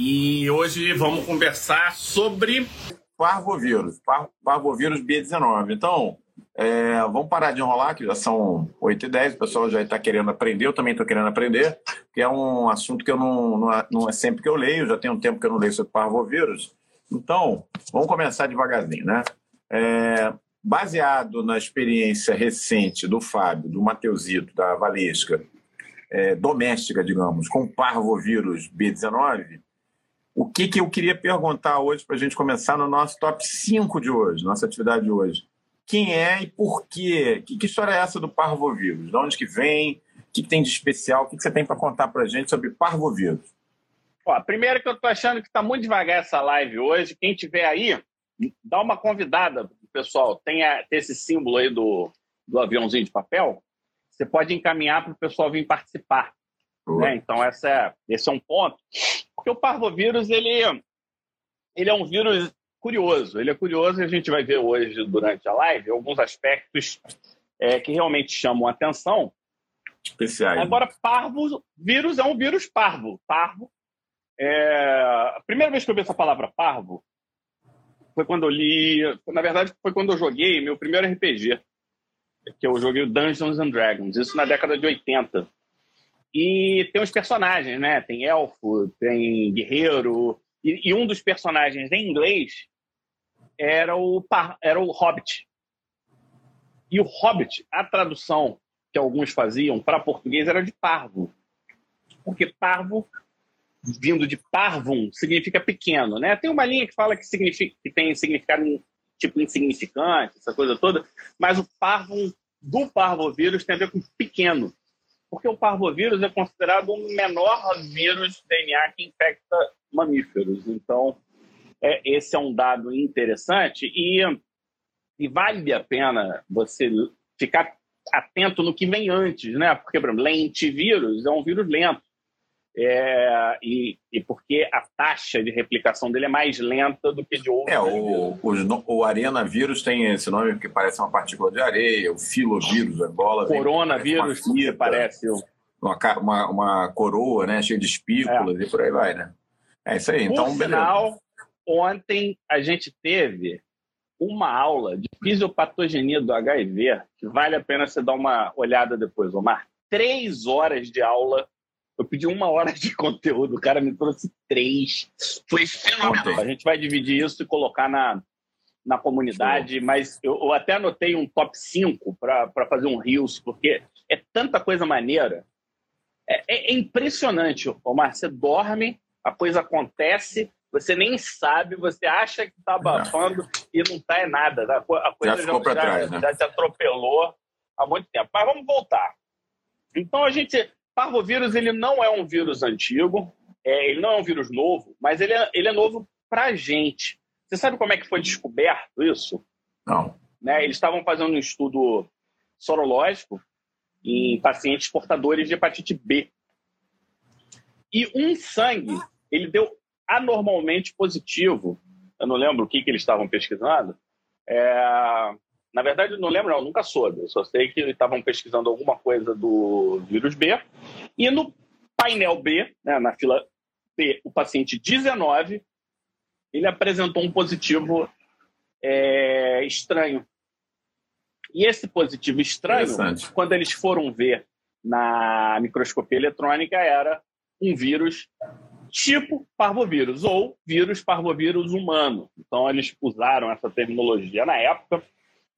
E hoje vamos conversar sobre parvovírus, par parvovírus B19. Então, é, vamos parar de enrolar, que já são 8 e 10, o pessoal já está querendo aprender, eu também estou querendo aprender, que é um assunto que eu não, não, é, não é sempre que eu leio, já tem um tempo que eu não leio sobre parvovírus. Então, vamos começar devagarzinho, né? É, baseado na experiência recente do Fábio, do Mateusito, da Valesca, é, doméstica, digamos, com parvovírus B19, o que, que eu queria perguntar hoje para a gente começar no nosso top 5 de hoje, nossa atividade de hoje? Quem é e por quê? Que, que história é essa do parvovírus? De onde que vem? O que, que tem de especial? O que, que você tem para contar para a gente sobre parvovírus? Ó, primeiro que eu estou achando que está muito devagar essa live hoje. Quem tiver aí, dá uma convidada, pessoal. Tem, a, tem esse símbolo aí do, do aviãozinho de papel você pode encaminhar para o pessoal vir participar. Né? Então, essa é, esse é um ponto. Porque o parvovírus, ele, ele é um vírus curioso. Ele é curioso e a gente vai ver hoje, durante a live, alguns aspectos é, que realmente chamam a atenção. Especiais. Agora, parvo, vírus é um vírus parvo. Parvo. É... A primeira vez que eu vi essa palavra parvo foi quando eu li. Na verdade, foi quando eu joguei meu primeiro RPG que eu joguei o Dungeons and Dragons, isso na década de 80. E tem os personagens, né? Tem elfo, tem guerreiro, e, e um dos personagens em inglês era o, era o Hobbit. E o Hobbit, a tradução que alguns faziam para português era de parvo. Porque parvo, vindo de parvum, significa pequeno, né? Tem uma linha que fala que, significa, que tem significado tipo insignificante, essa coisa toda, mas o parvo do parvovírus tem a ver com pequeno, porque o parvovírus é considerado o menor vírus DNA que infecta mamíferos. Então, é, esse é um dado interessante e, e vale a pena você ficar atento no que vem antes, né? Porque, por exemplo, lentivírus é um vírus lento. É, e, e, porque a taxa de replicação dele é mais lenta do que de outros. É, o, o, o arenavírus tem esse nome que parece uma partícula de areia, o filovírus, a bola. Coronavírus, que parece. Uma, uma, uma, coroa, né, cheia de espículas é. e por aí vai, né? É isso aí. Por então, final, beleza. ontem a gente teve uma aula de fisiopatogenia do HIV, que vale a pena você dar uma olhada depois, Omar. Três horas de aula eu pedi uma hora de conteúdo, o cara me trouxe três. Foi fenomenal. A gente vai dividir isso e colocar na, na comunidade, mas eu, eu, até anotei um top 5 para fazer um Reels, porque é tanta coisa maneira. É, é, é impressionante, Omar. Você dorme, a coisa acontece, você nem sabe, você acha que está abafando não. e não está é nada. A coisa já, ficou já, trás, né? já te atropelou há muito tempo. Mas vamos voltar. Então a gente Parvovírus ele não é um vírus antigo, é, ele não é um vírus novo, mas ele é, ele é novo para a gente. Você sabe como é que foi descoberto isso? Não. Né? Eles estavam fazendo um estudo sorológico em pacientes portadores de hepatite B. E um sangue, ele deu anormalmente positivo. Eu não lembro o que, que eles estavam pesquisando. É, na verdade, não lembro, não, nunca soube. Eu só sei que estavam pesquisando alguma coisa do vírus B. E no painel B, né, na fila B, o paciente 19, ele apresentou um positivo é, estranho. E esse positivo estranho, quando eles foram ver na microscopia eletrônica, era um vírus tipo parvovírus, ou vírus parvovírus humano. Então, eles usaram essa terminologia na época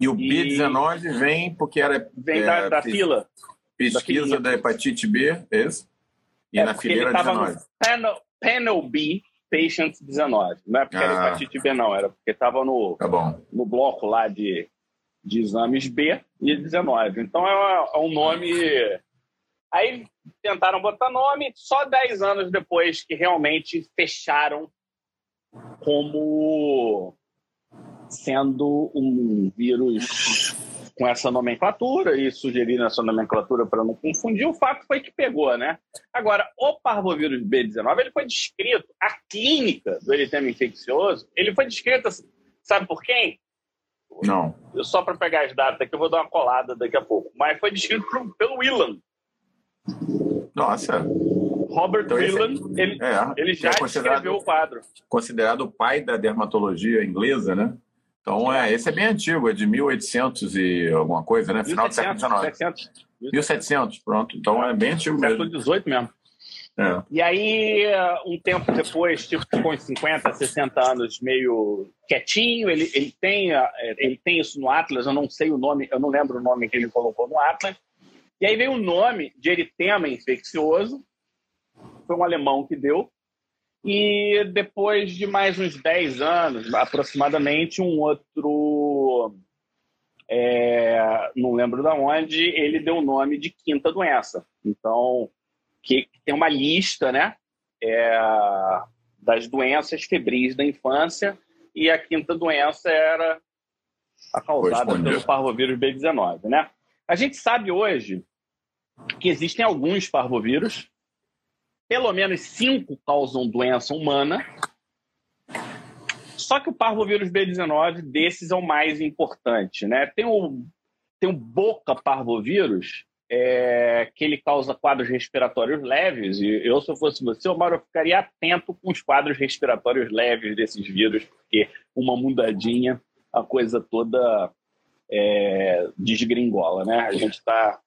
e o B19 e... vem porque era. Vem da, é, da fila. Pesquisa da, da, hepatite B, é isso? E é na fileira 19. Panel, panel B, Patient 19. Não é porque ah. era hepatite B, não, era porque estava no, tá no bloco lá de, de exames B e 19. Então é, uma, é um nome. Aí tentaram botar nome, só 10 anos depois que realmente fecharam como sendo um vírus com essa nomenclatura e sugeriram essa nomenclatura para não confundir, o fato foi que pegou, né? Agora, o parvovírus B19, ele foi descrito, a clínica do eritema infeccioso, ele foi descrito, sabe por quem? Não. Só para pegar as datas aqui, eu vou dar uma colada daqui a pouco. Mas foi descrito pelo Willan. Nossa. Robert então, Villan, ele, é, ele já é escreveu o quadro. Considerado o pai da dermatologia inglesa, né? Então, é, esse é bem antigo, é de 1800 e alguma coisa, né? Final 1700, do século XIX. 1700, pronto. Então, é bem antigo mesmo. Século XVIII mesmo. É. E aí, um tempo depois, tipo com 50, 60 anos, meio quietinho, ele, ele, tem, ele tem isso no Atlas, eu não sei o nome, eu não lembro o nome que ele colocou no Atlas. E aí veio o nome de eritema infeccioso, foi um alemão que deu, e depois de mais uns 10 anos, aproximadamente, um outro, é, não lembro de onde, ele deu o nome de quinta doença. Então, que, tem uma lista né, é, das doenças febris da infância, e a quinta doença era a causada pelo parvovírus B19. Né? A gente sabe hoje que existem alguns parvovírus pelo menos cinco causam doença humana. Só que o parvovírus B19 desses é o mais importante, né? Tem o, tem o boca parvovírus, é, que ele causa quadros respiratórios leves, e eu, se eu fosse você, o Mauro, ficaria atento com os quadros respiratórios leves desses vírus, porque uma mudadinha, a coisa toda é, desgringola, né? A gente está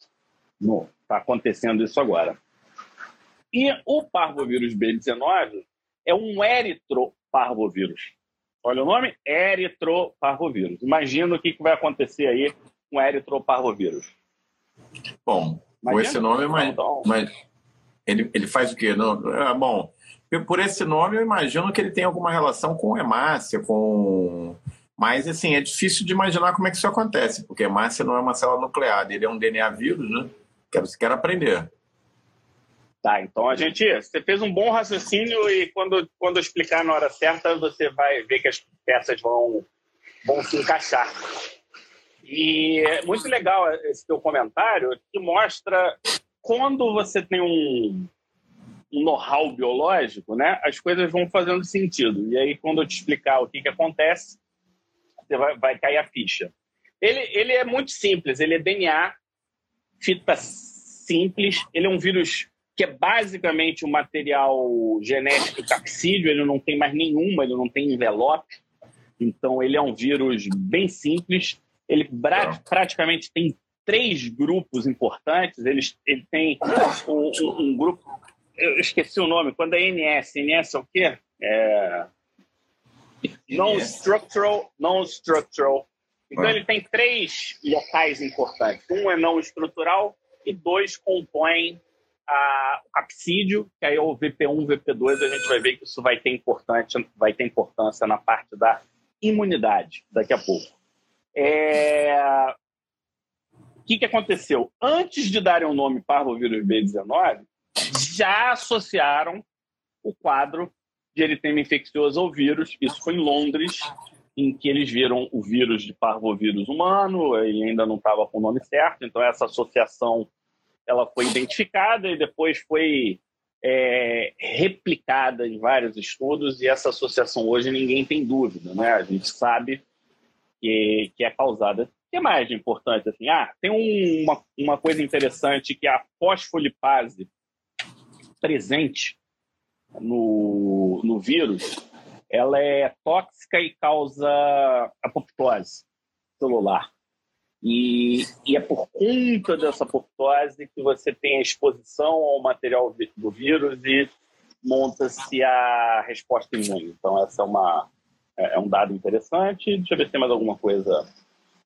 tá acontecendo isso agora. E o parvovírus B19 é um eritroparvovírus. Olha o nome? Eritroparvovírus. Imagina o que, vai acontecer aí com eritroparvovírus. Bom, Imagina? com esse nome, mas, então, mas ele, ele faz o quê? Não, é, bom, por esse nome eu imagino que ele tem alguma relação com hemácia, com... Mas, assim, é difícil de imaginar como é que isso acontece, porque hemácia não é uma célula nuclear, ele é um DNA vírus, né? Que você quer aprender. Tá, então a gente. Você fez um bom raciocínio e quando, quando eu explicar na hora certa, você vai ver que as peças vão, vão se encaixar. E é muito legal esse teu comentário, que mostra quando você tem um, um know-how biológico, né, as coisas vão fazendo sentido. E aí, quando eu te explicar o que, que acontece, você vai, vai cair a ficha. Ele, ele é muito simples, ele é DNA, fita simples, ele é um vírus que é basicamente um material genético capsídeo, ele não tem mais nenhuma, ele não tem envelope. Então, ele é um vírus bem simples. Ele praticamente tem três grupos importantes. Ele, ele tem um, um, um, grupo. Eu esqueci o nome. Quando é NS, NS é o quê? É... Non-structural, non-structural. Então, ele tem três locais importantes. Um é não estrutural e dois compõem a, o capsídio, que aí é o VP1, VP2, a gente vai ver que isso vai ter, importante, vai ter importância na parte da imunidade daqui a pouco. É... O que, que aconteceu? Antes de darem o nome parvovírus B19, já associaram o quadro de eritema infeccioso ao vírus. Isso foi em Londres, em que eles viram o vírus de parvovírus humano, e ainda não estava com o nome certo, então essa associação ela foi identificada e depois foi é, replicada em vários estudos e essa associação hoje ninguém tem dúvida, né? A gente sabe que, que é causada. O que mais de importante? Assim? Ah, tem um, uma, uma coisa interessante que a fosfolipase presente no, no vírus, ela é tóxica e causa apoptose celular. E, e, é por conta dessa apoptose que você tem a exposição ao material do vírus e monta-se a resposta imune. Então, essa é, uma, é, é um dado interessante. Deixa eu ver se tem mais alguma coisa.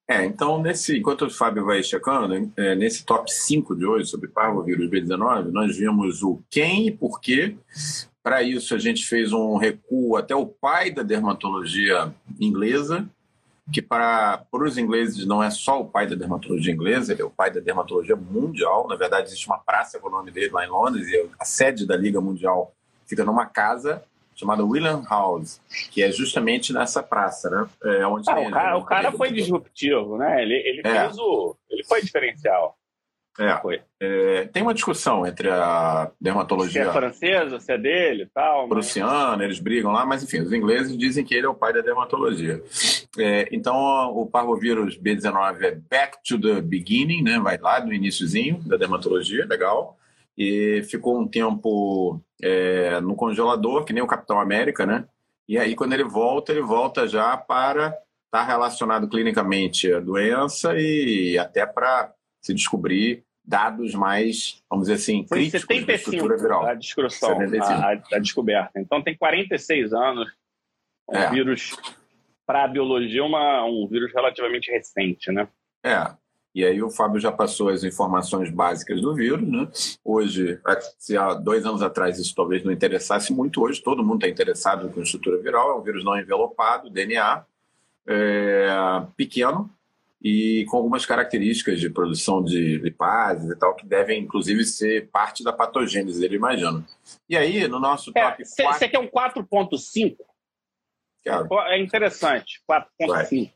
É, então, nesse, enquanto o Fábio vai checando, é, nesse top 5 de hoje sobre parvovírus B19, nós vimos o quem e por quê. Para isso, a gente fez um recuo até o pai da dermatologia inglesa, que para, para os ingleses não é só o pai da dermatologia inglesa, ele é o pai da dermatologia mundial. Na verdade, existe uma praça com o nome dele lá em Londres, e a sede da Liga Mundial fica numa casa chamada William House, que é justamente nessa praça, né? É onde ah, o cara, o cara foi disruptivo, né? Ele, ele é. fez o. Ele foi diferencial. É, Foi. É, tem uma discussão entre a dermatologia. Se é francesa, se é dele e tal. Prussiana, mas... eles brigam lá, mas enfim, os ingleses dizem que ele é o pai da dermatologia. É, então, o parvovírus B19 é back to the beginning, né? vai lá no iníciozinho da dermatologia, legal. e ficou um tempo é, no congelador, que nem o Capitão América, né? E aí, quando ele volta, ele volta já para estar tá relacionado clinicamente à doença e até para se descobrir dados mais, vamos dizer assim, Foi críticos 75 da estrutura viral. a descrição, a, a, descoberta. Então tem 46 anos, um é. vírus para a biologia, uma, um vírus relativamente recente, né? É. E aí o Fábio já passou as informações básicas do vírus, né? Hoje, se há dois anos atrás isso talvez não interessasse muito, hoje todo mundo está interessado com estrutura viral, é um vírus não envelopado, DNA, é, pequeno, e com algumas características de produção de lipases e tal, que devem, inclusive, ser parte da patogênese dele, imagino. E aí, no nosso é, top 4... Você quer um 4.5? É interessante, 4.5.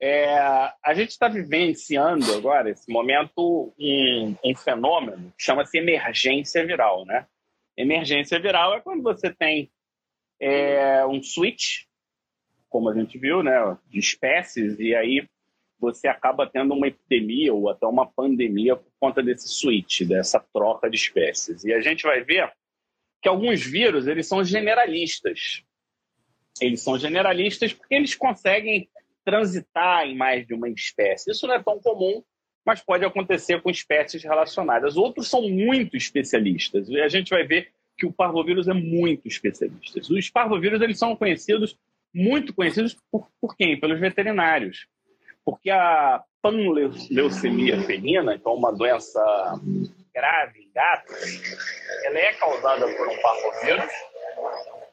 É, a gente está vivenciando agora, esse momento, um, um fenômeno que chama-se emergência viral, né? Emergência viral é quando você tem é, um switch, como a gente viu, né, de espécies, e aí você acaba tendo uma epidemia ou até uma pandemia por conta desse switch, dessa troca de espécies. E a gente vai ver que alguns vírus eles são generalistas. Eles são generalistas porque eles conseguem transitar em mais de uma espécie. Isso não é tão comum, mas pode acontecer com espécies relacionadas. Outros são muito especialistas. E a gente vai ver que o parvovírus é muito especialista. Os parvovírus eles são conhecidos, muito conhecidos por, por quem? Pelos veterinários porque a panleucemia felina, então uma doença grave em gatos, ela é causada por um parvovírus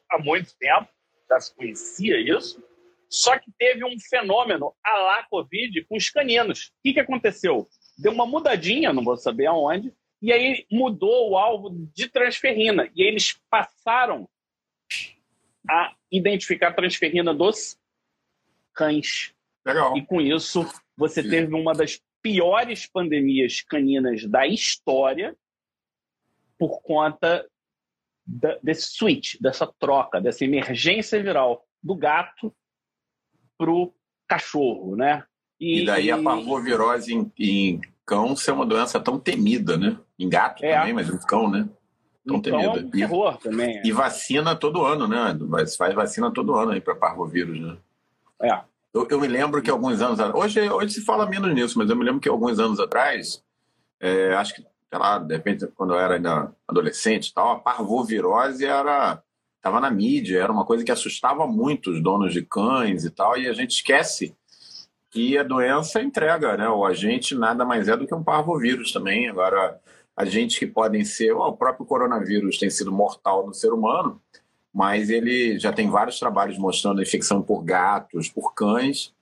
há muito tempo, já se conhecia isso, só que teve um fenômeno a lá Covid com os caninos. O que, que aconteceu? Deu uma mudadinha, não vou saber aonde, e aí mudou o alvo de transferrina. E eles passaram a identificar transferrina dos cães. Legal. E com isso, você Sim. teve uma das piores pandemias caninas da história por conta da, desse switch, dessa troca, dessa emergência viral do gato para o cachorro, né? E, e daí a parvovirose em, em, cão ser uma doença tão temida, né? Em gato é. também, mas em cão, né? Tão então, temida. É um terror e, também. É. E vacina todo ano, né? Faz vacina todo ano aí para parvovírus, né? É. Eu, eu, me lembro que alguns anos hoje hoje se fala menos nisso, mas eu me lembro que alguns anos atrás, é, acho que sei lá, de repente quando eu era ainda adolescente, tal, a parvovirose era estava na mídia, era uma coisa que assustava muito os donos de cães e tal, e a gente esquece que a doença entrega, né? O agente nada mais é do que um parvovírus também. Agora, agentes que podem ser, o próprio coronavírus tem sido mortal no ser humano, mas ele já tem vários trabalhos mostrando a infecção por gatos, por cães,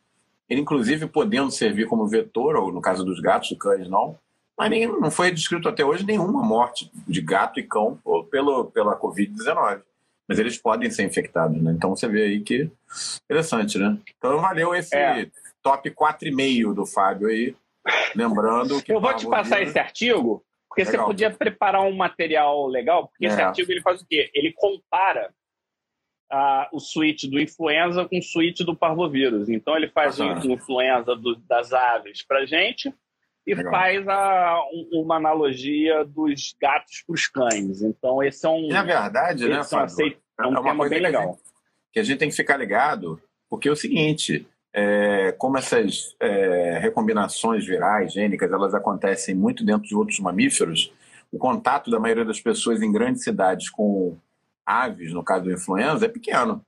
ele inclusive podendo servir como vetor, ou no caso dos gatos, cães não, mas nem, não foi descrito até hoje nenhuma morte de gato e cão pelo, pela Covid-19. Mas eles podem ser infectados, né? Então você vê aí que interessante, né? Então valeu esse é. top 4,5 do Fábio aí. Lembrando que. Eu vou te passar esse artigo, porque legal. você podia preparar um material legal, porque é. esse artigo ele faz o quê? Ele compara a, o switch do influenza com o switch do parvovírus. Então ele faz o influenza do, das aves para gente e Legal. faz a, um, uma analogia dos gatos para os cães. Então esse é um. Na verdade, né, Fábio, é um é tema bem legal. Que a, gente, que a gente tem que ficar ligado, porque é o seguinte. É, como essas é, recombinações virais, gênicas, elas acontecem muito dentro de outros mamíferos, o contato da maioria das pessoas em grandes cidades com aves, no caso do influenza, é pequeno.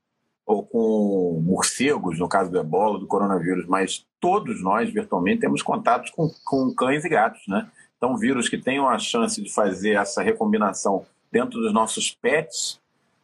Ou com morcegos, no caso do ebola, do coronavírus. Mas todos nós, virtualmente, temos contatos com, com cães e gatos, né? Então, vírus que tenham a chance de fazer essa recombinação dentro dos nossos pets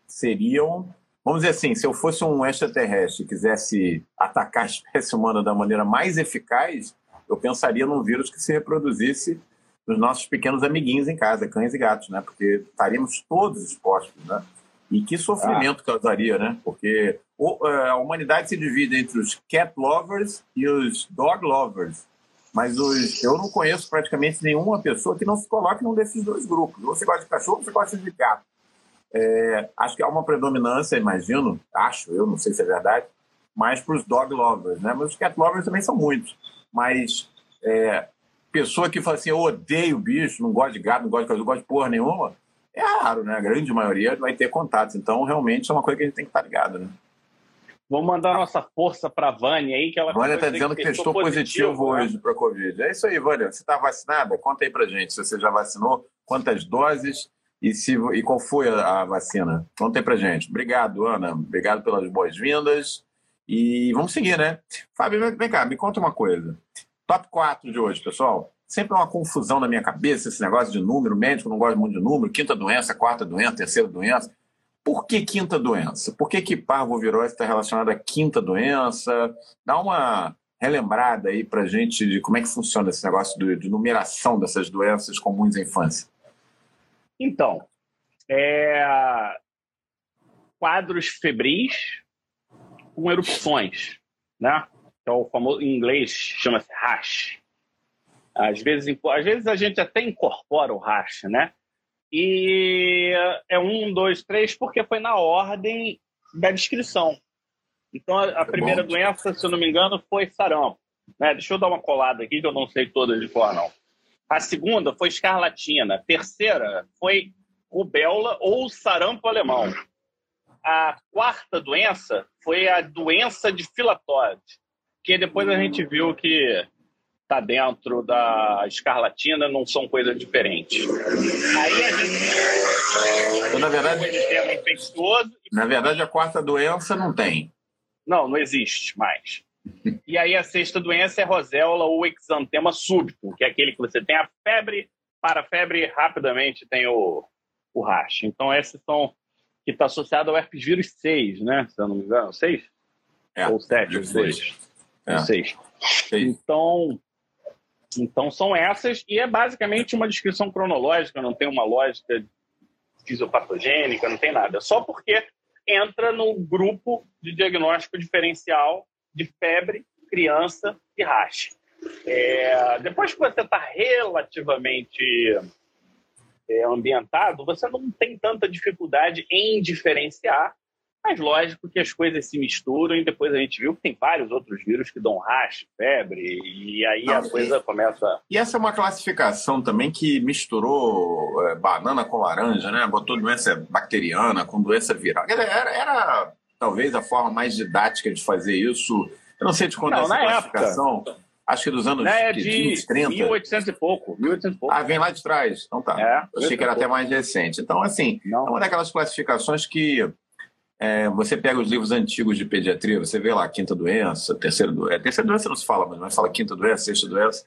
seriam vamos dizer assim, se eu fosse um extraterrestre e quisesse atacar a espécie humana da maneira mais eficaz, eu pensaria num vírus que se reproduzisse nos nossos pequenos amiguinhos em casa, cães e gatos, né? Porque estaríamos todos expostos, né? E que sofrimento ah. causaria, né? Porque é, a humanidade se divide entre os cat lovers e os dog lovers. Mas os, eu não conheço praticamente nenhuma pessoa que não se coloque num desses dois grupos. Ou você gosta de cachorro ou você gosta de gato. É, acho que há uma predominância, imagino, acho, eu não sei se é verdade, mais para os dog lovers, né? Mas os cat lovers também são muitos. Mas é, pessoa que fala assim, eu odeio bicho, não gosto de gato, não gosto de coisa, não gosto de porra nenhuma, é raro, né? A grande maioria vai ter contatos. Então, realmente, é uma coisa que a gente tem que estar ligado, né? Vamos mandar nossa força para a Vânia aí, que ela Vânia está dizendo que testou positivo, positivo né? hoje para a Covid. É isso aí, Vânia. Você está vacinada? Conta aí para gente se você já vacinou, quantas doses e, se, e qual foi a, a vacina. Conta aí para gente. Obrigado, Ana. Obrigado pelas boas-vindas. E vamos seguir, né? Fábio, vem cá, me conta uma coisa. Top 4 de hoje, pessoal. Sempre uma confusão na minha cabeça esse negócio de número. Médico não gosta muito de número. Quinta doença, quarta doença, terceira doença. Por que quinta doença? Por que, que parvovirose está relacionada à quinta doença? Dá uma relembrada aí para gente de como é que funciona esse negócio de, de numeração dessas doenças comuns à infância. Então, é... quadros febris com erupções, né? É o famoso em inglês chama-se rash. Às vezes, às vezes a gente até incorpora o rash, né? E é um, dois, três, porque foi na ordem da descrição. Então, a, a primeira Bom. doença, se eu não me engano, foi sarampo. Né? Deixa eu dar uma colada aqui, que eu não sei todas de cor, não. A segunda foi escarlatina. A terceira foi rubéola ou sarampo alemão. A quarta doença foi a doença de filatóide, que depois a gente viu que está dentro da escarlatina não são coisas diferentes. Aí a gente. Então, na verdade, infeccioso. Na verdade, a quarta doença não tem. Não, não existe mais. E aí a sexta doença é roséola ou exantema súbito, que é aquele que você tem a febre, para a febre rapidamente tem o, o rash. Então esses são que está associado ao herpes vírus 6, né? Se eu não me engano, 6? É, ou 7, os dois. É. 6. Então, então são essas, e é basicamente uma descrição cronológica, não tem uma lógica fisiopatogênica, não tem nada. Só porque entra no grupo de diagnóstico diferencial de febre, criança e racha. É, depois que você está relativamente é, ambientado, você não tem tanta dificuldade em diferenciar mas lógico que as coisas se misturam e depois a gente viu que tem vários outros vírus que dão rash, febre, e aí Não, a coisa começa. E essa é uma classificação também que misturou é, banana com laranja, né? Botou doença bacteriana com doença viral. Era, era, era, talvez a forma mais didática de fazer isso. Eu não sei de quando é essa classificação. Época. Acho que dos anos é de 20, 30. 1800 e pouco, 1800 e pouco. Ah, vem lá de trás. Então tá. É, Eu achei que era até mais recente. Então, assim, não. é uma daquelas classificações que é, você pega os livros antigos de pediatria, você vê lá quinta doença, terceira doença. É, terceira doença não se fala, mas fala quinta doença, sexta doença.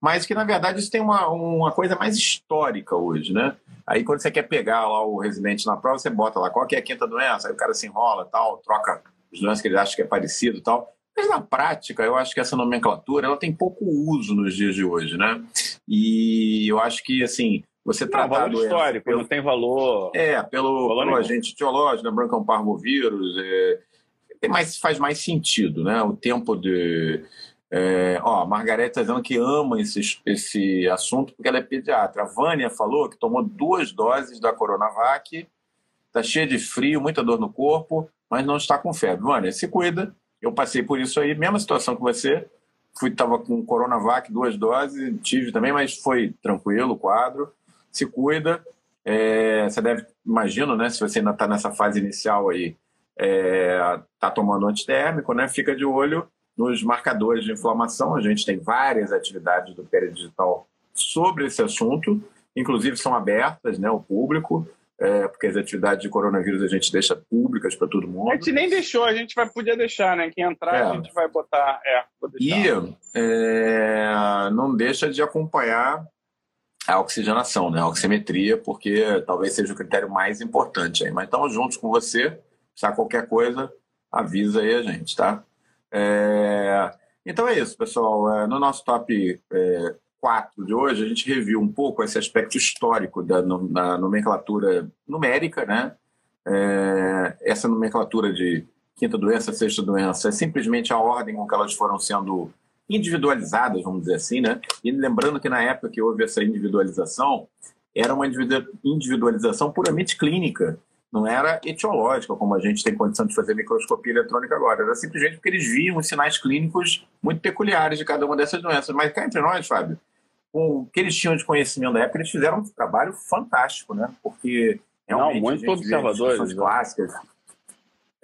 Mas que, na verdade, isso tem uma, uma coisa mais histórica hoje, né? Aí, quando você quer pegar lá o residente na prova, você bota lá qual que é a quinta doença, aí o cara se enrola tal, troca os doenças que ele acha que é parecido tal. Mas na prática, eu acho que essa nomenclatura ela tem pouco uso nos dias de hoje, né? E eu acho que, assim, você não, tratar valor histórico, pelo, não tem valor. É, pelo, valor pelo agente etiológico, lembrando que é um parvovírus, é, mais, faz mais sentido, né? O tempo de. É, ó, a Margarete está dizendo que ama esse, esse assunto porque ela é pediatra. A Vânia falou que tomou duas doses da Coronavac, está cheia de frio, muita dor no corpo, mas não está com febre. Vânia, se cuida. Eu passei por isso aí, mesma situação que você. Fui, tava com Coronavac, duas doses, tive também, mas foi tranquilo o quadro se cuida. É, você deve, imagino, né? Se você ainda está nessa fase inicial aí, é, tá tomando antitérmico, né? Fica de olho nos marcadores de inflamação. A gente tem várias atividades do Digital sobre esse assunto, inclusive são abertas, né? O público. É, porque as atividades de coronavírus a gente deixa públicas para todo mundo. A gente nem deixou, a gente vai poder deixar, né? Quem entrar, é. a gente vai botar. É, e é, não deixa de acompanhar a oxigenação, né? a oximetria, porque talvez seja o critério mais importante aí. Mas estamos juntos com você. Se qualquer coisa, avisa aí a gente, tá? É... Então é isso, pessoal. É, no nosso top é, 4 de hoje, a gente reviu um pouco esse aspecto histórico da, da nomenclatura numérica, né? É... Essa nomenclatura de quinta doença, sexta doença, é simplesmente a ordem com que elas foram sendo individualizadas, vamos dizer assim, né? E lembrando que na época que houve essa individualização, era uma individualização puramente clínica, não era etiológica, como a gente tem condição de fazer microscopia eletrônica agora. Era simplesmente porque eles viam os sinais clínicos muito peculiares de cada uma dessas doenças. Mas cá entre nós, Fábio, com o que eles tinham de conhecimento da época, eles fizeram um trabalho fantástico, né? Porque realmente Não, muito a gente observadores, né? clássicas,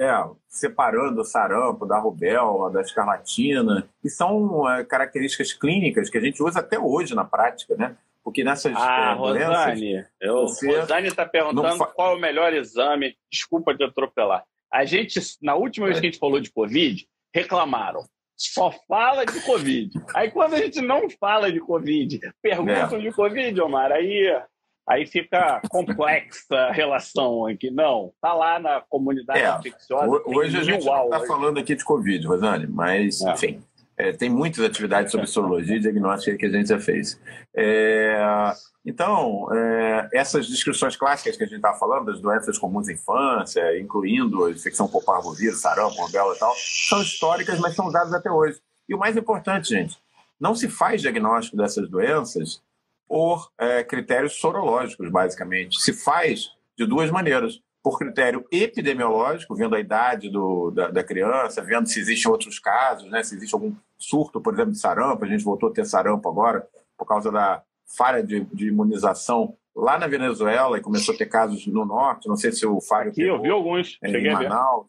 é, separando o sarampo da rubéola, da escarlatina, e são é, características clínicas que a gente usa até hoje na prática, né? Porque nessas ah, é, Rosane, eu, você... Rosane está perguntando fa... qual é o melhor exame. Desculpa te atropelar. A gente, na última vez que a gente falou de Covid, reclamaram. Só fala de Covid. Aí quando a gente não fala de Covid, perguntam é. de Covid, Omar, aí Aí fica complexa a relação aqui. Não, tá lá na comunidade é, infecciosa. Hoje a gente está falando aqui de Covid, Rosane, mas, é. enfim, é, tem muitas atividades sobre sorologia e diagnóstica que a gente já fez. É, então, é, essas descrições clássicas que a gente está falando, das doenças comuns da infância, incluindo a infecção por parvovírus, sarampo, rubéola e tal, são históricas, mas são usadas até hoje. E o mais importante, gente, não se faz diagnóstico dessas doenças por é, critérios sorológicos, basicamente. Se faz de duas maneiras. Por critério epidemiológico, vendo a idade do, da, da, criança, vendo se existem outros casos, né? se existe algum surto, por exemplo, de sarampo. A gente voltou a ter sarampo agora por causa da falha de, de imunização lá na Venezuela e começou a ter casos no norte. Não sei se o Fábio. Aqui, eu vi alguns. É, em Manaus.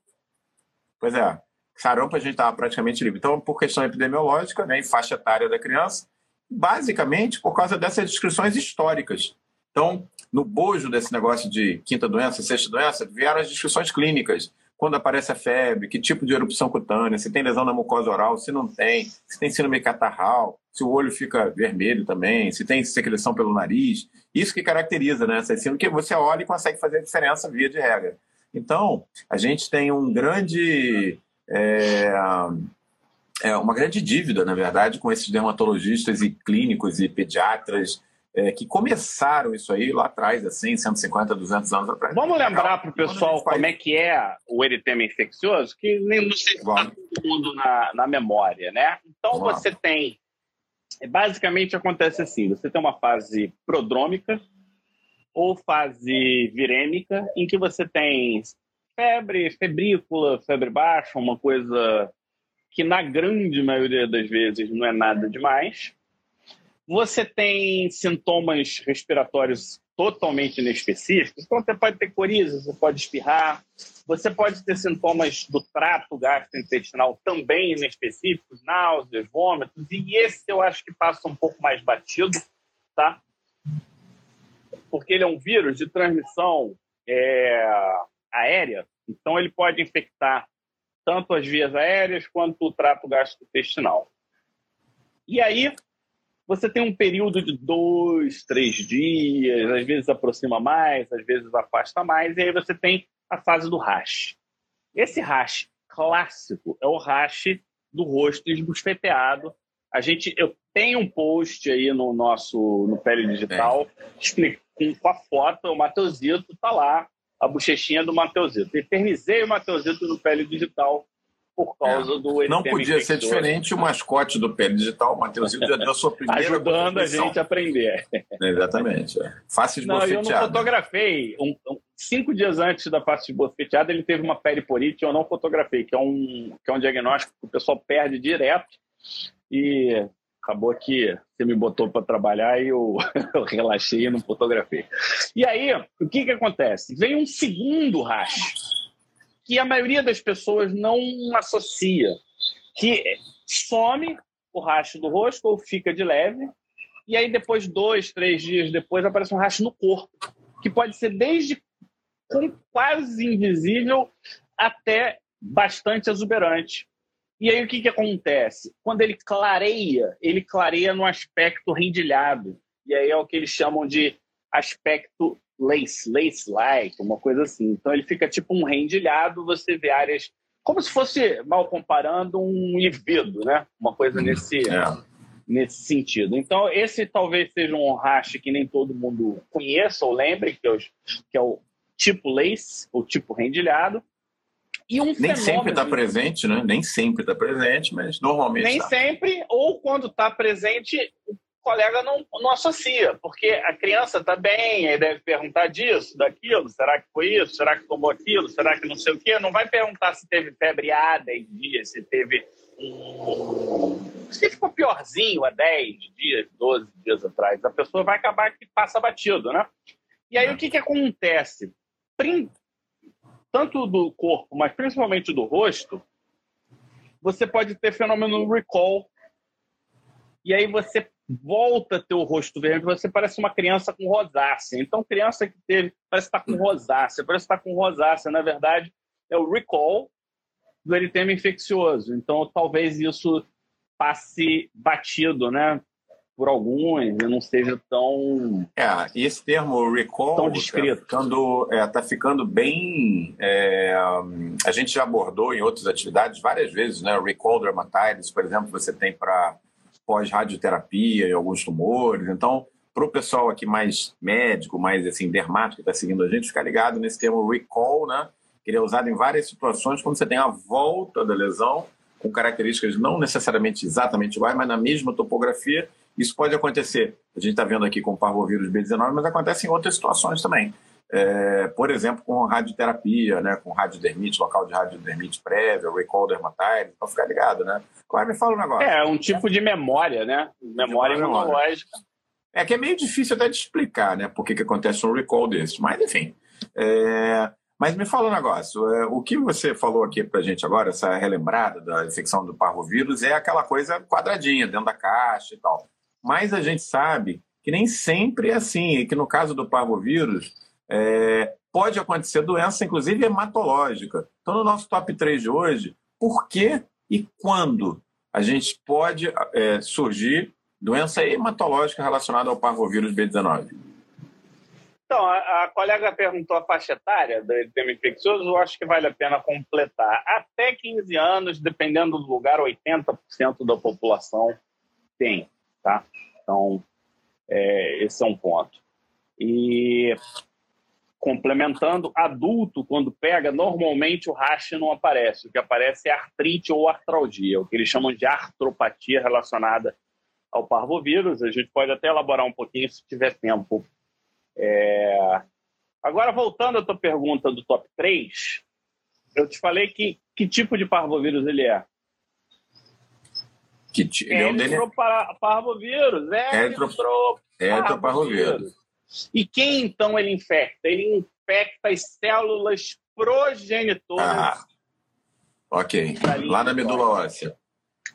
Pois é. Sarampo a gente estava praticamente livre. Então, por questão epidemiológica, né, em faixa etária da criança, basicamente por causa dessas descrições históricas. Então, no bojo desse negócio de quinta doença, sexta doença, vieram as descrições clínicas. Quando aparece a febre, que tipo de erupção cutânea, se tem lesão na mucosa oral, se não tem, se tem síndrome catarral, se o olho fica vermelho também, se tem secreção pelo nariz. Isso que caracteriza né, essa síndrome, que você olha e consegue fazer a diferença via de regra. Então, a gente tem um grande. É, é, uma grande dívida, na verdade, com esses dermatologistas e clínicos e pediatras é, que começaram isso aí lá atrás, assim, 150, 200 anos atrás. Vamos lembrar para o pessoal como é que é o eritema infeccioso, que nem não sei se está todo mundo na, na memória, né? Então Vamos. você tem, basicamente acontece assim, você tem uma fase prodrômica ou fase virêmica, em que você tem febre, febrícula, febre baixa, uma coisa que na grande maioria das vezes não é nada demais. Você tem sintomas respiratórios totalmente inespecíficos. Então, você pode ter coriza, você pode espirrar, você pode ter sintomas do trato gastrointestinal também inespecíficos, náuseas, vômitos, e esse eu acho que passa um pouco mais batido, tá? Porque ele é um vírus de transmissão é, aérea, então ele pode infectar tanto as vias aéreas quanto o trato gastrointestinal. E aí, você tem um período de dois, três dias, às vezes aproxima mais, às vezes afasta mais, e aí você tem a fase do rash. Esse rash clássico é o rash do rosto esbufeteado. A gente, eu tenho um post aí no nosso no Pele Digital com a foto, o Mateusito está lá a bochechinha do Mateusito. Eternizei o Mateusito no Pele Digital por causa é. do Não podia ser diferente o mascote do Pele Digital, o Mateusito já deu a sua primeira Ajudando a gente a aprender. Exatamente. É. Face de Não, eu não fotografei. Um, um, cinco dias antes da face de bofeteada, ele teve uma pele porite, eu não fotografei, que é um, que é um diagnóstico que o pessoal perde direto. E acabou que você me botou para trabalhar e eu, eu, relaxei e não fotografei. E aí, o que, que acontece? Vem um segundo racho, que a maioria das pessoas não associa, que some o racho do rosto ou fica de leve, e aí depois, dois, três dias depois, aparece um racho no corpo, que pode ser desde quase invisível até bastante exuberante. E aí o que, que acontece? Quando ele clareia, ele clareia no aspecto rendilhado. E aí é o que eles chamam de aspecto lace, lace-like, uma coisa assim. Então ele fica tipo um rendilhado, você vê áreas como se fosse, mal comparando, um livido, né? Uma coisa uhum. nesse, é. nesse sentido. Então, esse talvez seja um rache que nem todo mundo conheça ou lembre, que é o, que é o tipo lace, ou tipo rendilhado. E um Nem sempre está presente, né? Nem sempre está presente, mas normalmente. Nem tá. sempre, ou quando está presente, o colega não, não associa, porque a criança está bem, aí deve perguntar disso, daquilo, será que foi isso? Será que tomou aquilo? Será que não sei o quê? Não vai perguntar se teve febre A 10 dias, se teve Se ficou piorzinho há 10 dias, 12 dias atrás, a pessoa vai acabar que passa batido, né? E aí o que, que acontece? Tanto do corpo, mas principalmente do rosto, você pode ter fenômeno recall. E aí você volta o rosto vermelho, você parece uma criança com rosácea. Então, criança que teve, parece estar com rosácea, parece estar com rosácea. Na verdade, é o recall do eritema infeccioso. Então, talvez isso passe batido, né? Por alguns, e não seja tão. É, e esse termo recall tão descrito. Tá ficando, é, tá ficando bem. É, a gente já abordou em outras atividades várias vezes, né? Recall dermatitis, por exemplo, você tem para pós-radioterapia e alguns tumores. Então, para o pessoal aqui mais médico, mais assim, dermático que está seguindo a gente, ficar ligado nesse termo recall, né? Que ele é usado em várias situações quando você tem a volta da lesão com características não necessariamente exatamente iguais, mas na mesma topografia. Isso pode acontecer, a gente está vendo aqui com o parvovírus B19, mas acontece em outras situações também. É, por exemplo, com radioterapia, né, com radiodermite, local de radiodermite prévia, recall dermatitis, então ficar ligado, né? Agora me fala um negócio. É, um tipo de memória, né? Memória imunológica. É que é meio difícil até de explicar, né, por que, que acontece um recall desse, mas enfim. É, mas me fala um negócio, é, o que você falou aqui pra gente agora, essa relembrada da infecção do parvovírus, é aquela coisa quadradinha, dentro da caixa e tal. Mas a gente sabe que nem sempre é assim, e que no caso do parvovírus, é, pode acontecer doença, inclusive hematológica. Então, no nosso top 3 de hoje, por que e quando a gente pode é, surgir doença hematológica relacionada ao parvovírus B19? Então, a, a, colega perguntou a faixa etária do edema infeccioso, eu acho que vale a pena completar. Até 15 anos, dependendo do lugar, 80% da população tem, tá? Então, é, esse é um ponto. E complementando, adulto, quando pega, normalmente o rash não aparece. O que aparece é artrite ou artralgia, o que eles chamam de artropatia relacionada ao parvovírus. A gente pode até elaborar um pouquinho se tiver tempo é... Agora, voltando à tua pergunta do top 3, eu te falei que, que tipo de parvovírus ele é. Que t... é parvovírus, é Eritroparvovírus. E quem então ele infecta? Ele infecta as células progenitoras. Ah, ok. Lá na medula óssea.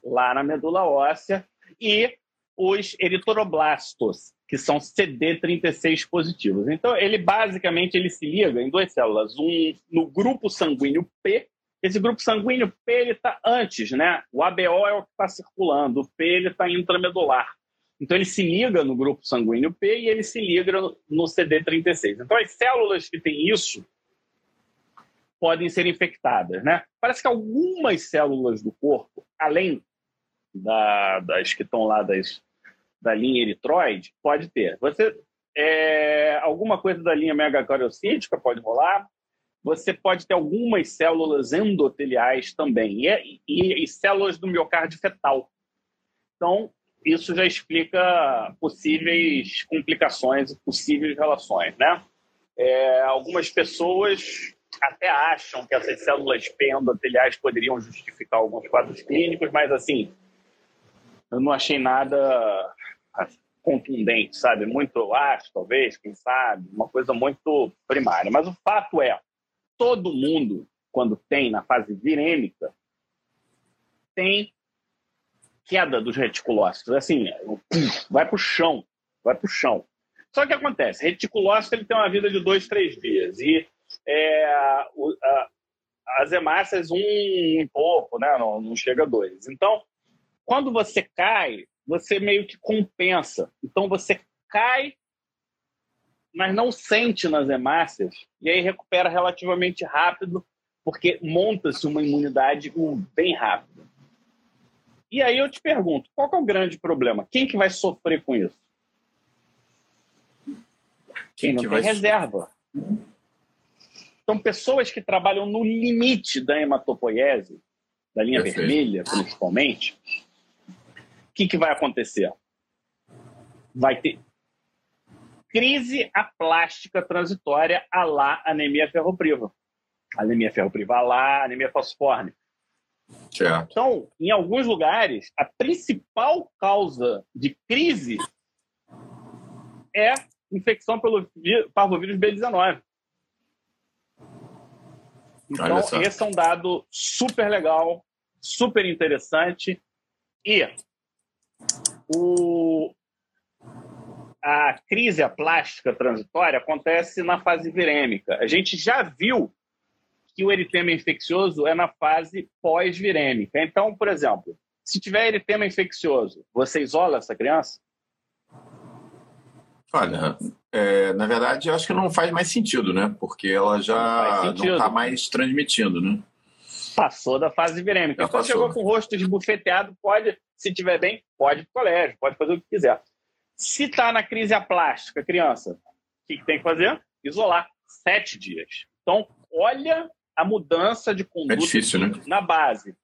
Lá na medula óssea. E os eritroblastos, que são CD36 positivos. Então, ele basicamente ele se liga em duas células, um no grupo sanguíneo P. Esse grupo sanguíneo P ele está antes, né? O ABO é o que está circulando, o P ele está intramedular. Então, ele se liga no grupo sanguíneo P e ele se liga no CD36. Então, as células que têm isso podem ser infectadas, né? Parece que algumas células do corpo, além da, das que estão lá das da linha eritroide, pode ter. Você é, alguma coisa da linha megacariocítica pode rolar. Você pode ter algumas células endoteliais também e, e, e células do miocárdio fetal. Então, isso já explica possíveis complicações e possíveis relações, né? É, algumas pessoas até acham que essas células endoteliais poderiam justificar alguns quadros clínicos, mas assim, eu não achei nada contundente, sabe? Muito ácido, talvez, quem sabe, uma coisa muito primária. Mas o fato é, todo mundo, quando tem na fase virêmica, tem queda dos reticulócitos. Assim, vai para o chão, vai para o chão. Só que acontece, reticulócito ele tem uma vida de dois, três dias. E é, o, a, as hemácias, um, um pouco, né? não, não chega a dois. Então, quando você cai, você meio que compensa. Então você cai, mas não sente nas hemácias, e aí recupera relativamente rápido, porque monta-se uma imunidade bem rápida. E aí eu te pergunto, qual é o grande problema? Quem que vai sofrer com isso? Quem não que tem reserva. Então, pessoas que trabalham no limite da hematopoiese, da linha Perfeito. vermelha, principalmente, que, que vai acontecer? Vai ter crise aplástica transitória a lá anemia ferropriva. Anemia ferropriva a lá anemia falciforme. Certo. Então, em alguns lugares, a principal causa de crise é infecção pelo parvovírus B19. Então, esse é um dado super legal, super interessante. E o, a crise plástica transitória acontece na fase virêmica. A gente já viu que o eritema infeccioso é na fase pós-virêmica. Então, por exemplo, se tiver eritema infeccioso, você isola essa criança? Olha, é, na verdade, eu acho que não faz mais sentido, né? Porque ela já não está mais transmitindo, né? Passou da fase virêmica. Já então, passou. chegou com o rosto esbufeteado, pode, se tiver bem, pode ir para o colégio, pode fazer o que quiser. Se está na crise aplástica, criança, o que, que tem que fazer? Isolar. Sete dias. Então, olha a mudança de conduta é difícil, né? na base.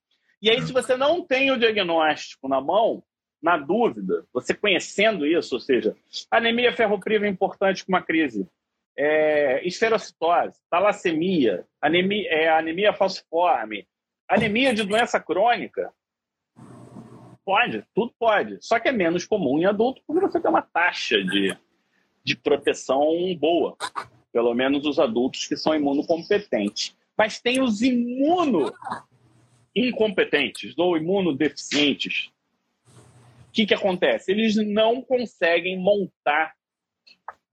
E aí, se você não tem o diagnóstico na mão, na dúvida, você conhecendo isso, ou seja, anemia ferropriva é importante com uma crise, é, esferocitose, talassemia, anemia, é, anemia falciforme, anemia de doença crônica, pode, tudo pode. Só que é menos comum em adulto porque você tem uma taxa de, de proteção boa. Pelo menos os adultos que são imunocompetentes. Mas tem os imuno incompetentes ou imunodeficientes. O que, que acontece? Eles não conseguem montar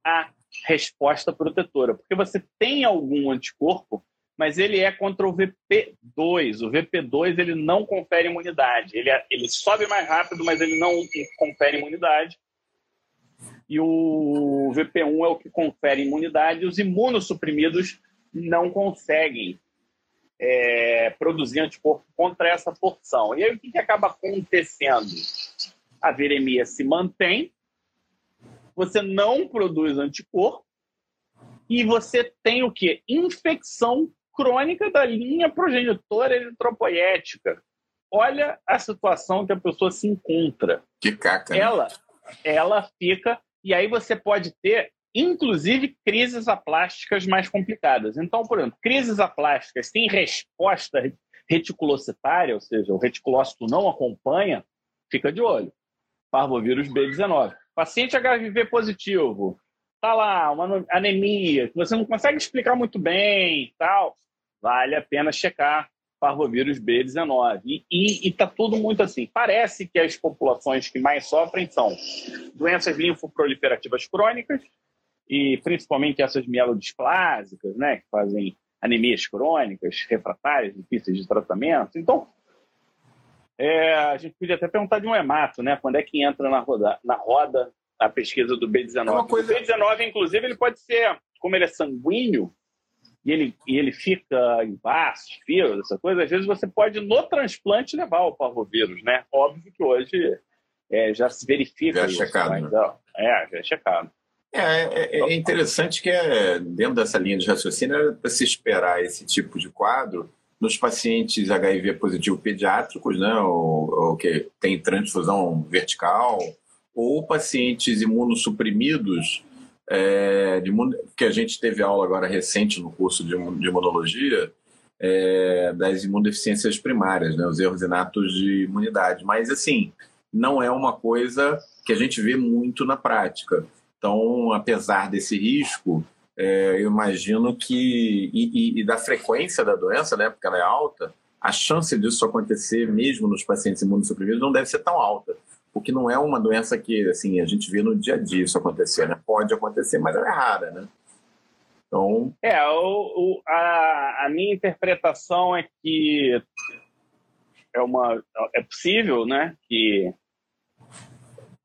a resposta protetora, porque você tem algum anticorpo, mas ele é contra o VP2. O VP2 ele não confere imunidade. Ele, é, ele sobe mais rápido, mas ele não confere imunidade. E o VP1 é o que confere imunidade. Os imunossuprimidos não conseguem é, produzir anticorpo contra essa porção. E aí o que, que acaba acontecendo? A viremia se mantém, você não produz anticorpo e você tem o que? Infecção crônica da linha progenitora eritropoética. Olha a situação que a pessoa se encontra. Que caca. Né? Ela, ela fica e aí você pode ter inclusive crises aplásticas mais complicadas. Então, por exemplo, crises aplásticas sem resposta reticulocitária, ou seja, o reticulócito não acompanha, fica de olho. Parvovírus B19. Paciente HIV positivo, tá lá, uma anemia, que você não consegue explicar muito bem tal, vale a pena checar parvovírus B19. E está tudo muito assim. Parece que as populações que mais sofrem são doenças linfoproliferativas crônicas, e principalmente essas mielodisplásicas, né, que fazem anemias crônicas, refratárias, difíceis de tratamento. Então, é, a gente podia até perguntar de um hemato, né? Quando é que entra na roda, na roda a pesquisa do B19? É coisa... O B19, inclusive, ele pode ser, como ele é sanguíneo, e ele, e ele fica em vasos, fios, essa coisa, às vezes você pode, no transplante, levar o parvovírus, né? Óbvio que hoje é, já se verifica. Já é checado. Né? Então, é, já é checado. É, é, é, interessante que é, dentro dessa linha de raciocínio é para se esperar esse tipo de quadro nos pacientes HIV positivo pediátricos, né, ou, ou que tem transfusão vertical, ou pacientes imunossuprimidos, é, de, que a gente teve aula agora recente no curso de, de imunologia, é, das imunodeficiências primárias, né, os erros inatos de imunidade. Mas, assim, não é uma coisa que a gente vê muito na prática. Então, apesar desse risco, é, eu imagino que. E, e, e, da frequência da doença, né, porque ela é alta, a chance disso acontecer mesmo nos pacientes imunossuprimidos não deve ser tão alta. Porque não é uma doença que assim, a gente vê no dia a dia isso acontecer. Né? Pode acontecer, mas ela é rara. Né? Então... É, o, o, a, a minha interpretação é que é, uma, é possível né, que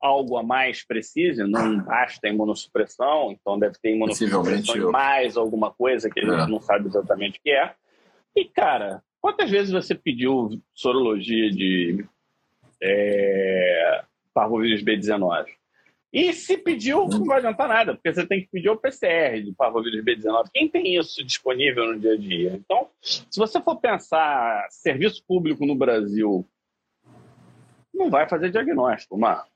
algo a mais precise, não basta a imunossupressão, então deve ter imunossupressão e mais alguma coisa que a gente é. não sabe exatamente o que é. E, cara, quantas vezes você pediu sorologia de é, parvovírus B19? E se pediu, não vai adiantar nada, porque você tem que pedir o PCR de parvovírus B19. Quem tem isso disponível no dia a dia? Então, se você for pensar serviço público no Brasil, não vai fazer diagnóstico, Marco.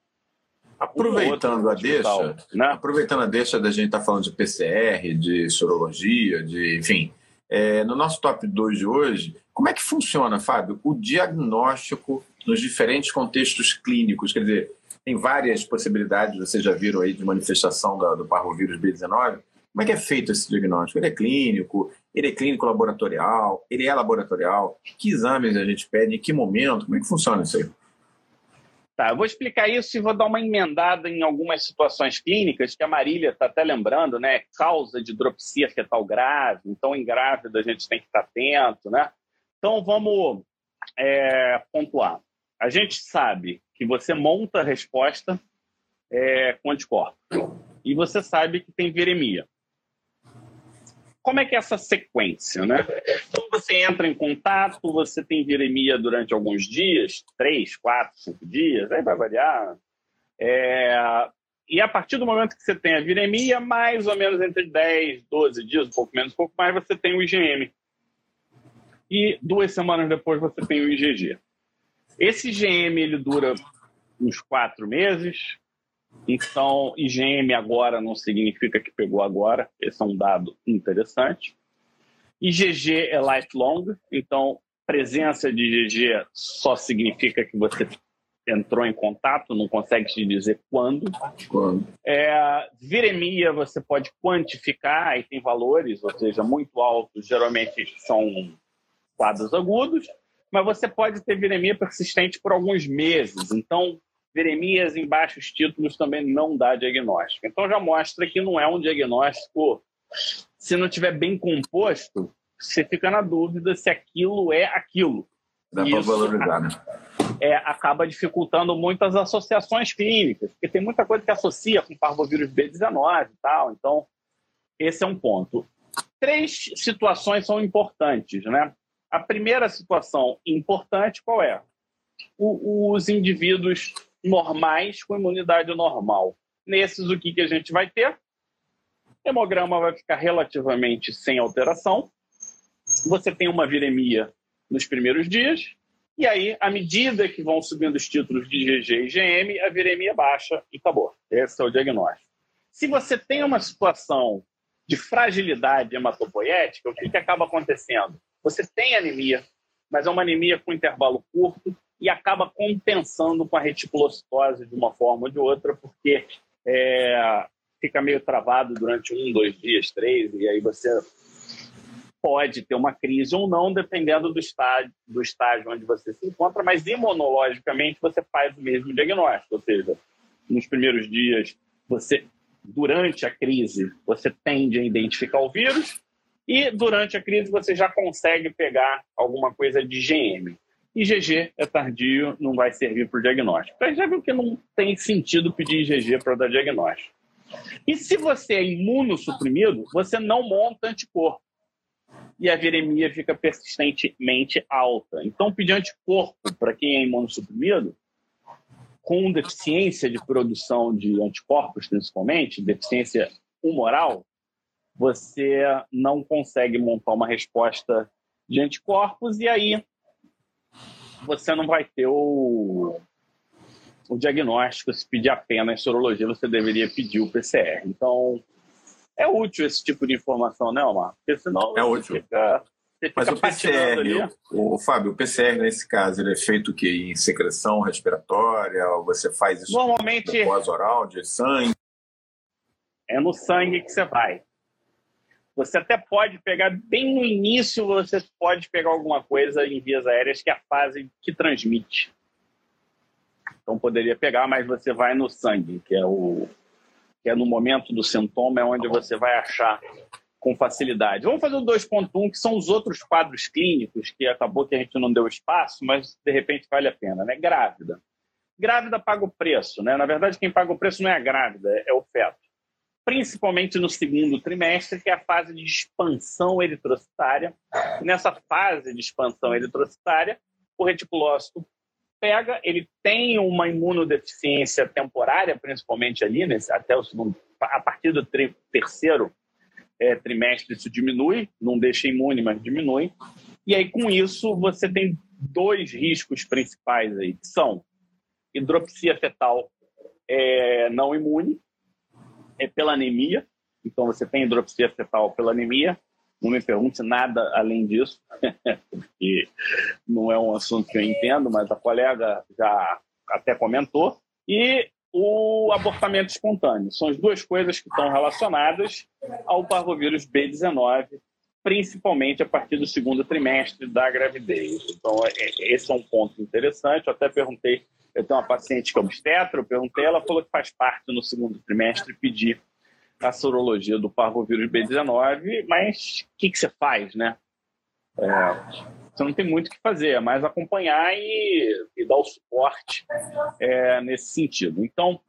Aproveitando a deixa, né? aproveitando a deixa da gente estar tá falando de PCR, de sorologia, de enfim, é, no nosso top 2 de hoje, Como é que funciona, Fábio, o diagnóstico nos diferentes contextos clínicos? Quer dizer, tem várias possibilidades, vocês já viram aí, de manifestação do, do parvovírus B19. Como é que é feito esse diagnóstico? Ele é clínico? Ele é clínico laboratorial? Ele é laboratorial? Que exames a gente pede? Em que momento? Como é que funciona isso aí? Tá, eu vou explicar isso e vou dar uma emendada em algumas situações clínicas que a Marília está até lembrando, né? Causa de dropsia fetal grave, então em grávida a gente tem que estar atento, né? Então vamos é, pontuar. A gente sabe que você monta a resposta é, com anticorpos e você sabe que tem viremia como é que é essa sequência, né? Então você entra em contato, você tem viremia durante alguns dias, três, quatro, cinco dias, aí vai variar. É... E a partir do momento que você tem a viremia, mais ou menos entre 10, 12 dias, um pouco menos, um pouco mais, você tem o IgM. E duas semanas depois você tem o IgG. Esse IgM ele dura uns quatro meses, então, IgM agora não significa que pegou agora, esse é um dado interessante. IgG é lifelong, então presença de IgG só significa que você entrou em contato, não consegue te dizer quando. Quando? É, viremia você pode quantificar, aí tem valores, ou seja, muito altos, geralmente são quadros agudos, mas você pode ter viremia persistente por alguns meses. Então, Veremias em baixos títulos também não dá diagnóstico. Então já mostra que não é um diagnóstico. Se não tiver bem composto, você fica na dúvida se aquilo é aquilo. Dá para valorizar, né? É, acaba dificultando muito as associações clínicas, porque tem muita coisa que associa com parvovírus B19 e tal. Então, esse é um ponto. Três situações são importantes, né? A primeira situação importante qual é? O, os indivíduos normais com imunidade normal. Nesses, o que, que a gente vai ter? Hemograma vai ficar relativamente sem alteração. Você tem uma viremia nos primeiros dias, e aí, à medida que vão subindo os títulos de GG e GM, a viremia baixa e acabou. Esse é o diagnóstico. Se você tem uma situação de fragilidade hematopoética, o que, que acaba acontecendo? Você tem anemia, mas é uma anemia com intervalo curto, e acaba compensando com a reticulocitose de uma forma ou de outra, porque é, fica meio travado durante um, dois dias, três, e aí você pode ter uma crise ou não, dependendo do estágio, do estágio onde você se encontra, mas imunologicamente você faz o mesmo diagnóstico, ou seja, nos primeiros dias, você durante a crise, você tende a identificar o vírus e durante a crise você já consegue pegar alguma coisa de GM. IgG é tardio, não vai servir para o diagnóstico. Então, já viu que não tem sentido pedir IgG para dar diagnóstico. E se você é imunossuprimido, você não monta anticorpo. E a viremia fica persistentemente alta. Então, pedir anticorpo para quem é imunossuprimido, com deficiência de produção de anticorpos, principalmente, deficiência humoral, você não consegue montar uma resposta de anticorpos e aí você não vai ter o, o diagnóstico. Se pedir apenas sorologia, você deveria pedir o PCR. Então, é útil esse tipo de informação, né, Omar? Porque senão é útil. Fica, Mas o PCR, o, o, Fábio, o PCR nesse caso, ele é feito o quê? Em secreção respiratória? Ou você faz isso Normalmente, pós-oral, de sangue? É no sangue que você vai. Você até pode pegar, bem no início, você pode pegar alguma coisa em vias aéreas que é a fase que transmite. Então poderia pegar, mas você vai no sangue, que é o que é no momento do sintoma, é onde você vai achar com facilidade. Vamos fazer o 2.1, que são os outros quadros clínicos, que acabou que a gente não deu espaço, mas de repente vale a pena, né? Grávida. Grávida paga o preço, né? Na verdade, quem paga o preço não é a grávida, é o feto principalmente no segundo trimestre, que é a fase de expansão eritrocitária. nessa fase de expansão eritrocitária, o reticulócito pega, ele tem uma imunodeficiência temporária, principalmente ali, nesse, até o segundo, a partir do tri, terceiro é, trimestre isso diminui, não deixa imune, mas diminui. E aí, com isso, você tem dois riscos principais aí, que são hidropsia fetal é, não imune, é pela anemia, então você tem hidropsia fetal pela anemia, Não me pergunte nada além disso, porque não é um assunto que eu entendo, mas a colega já até comentou. E o abortamento espontâneo. São as duas coisas que estão relacionadas ao parvovírus B19, principalmente a partir do segundo trimestre da gravidez. Então, é, é, esse é um ponto interessante. Eu até perguntei, eu tenho uma paciente que é obstetra, eu perguntei, ela falou que faz parte no segundo trimestre pedir a sorologia do parvovírus B19, mas o que, que você faz, né? É, você não tem muito o que fazer, é mais acompanhar e, e dar o suporte é, nesse sentido. Então,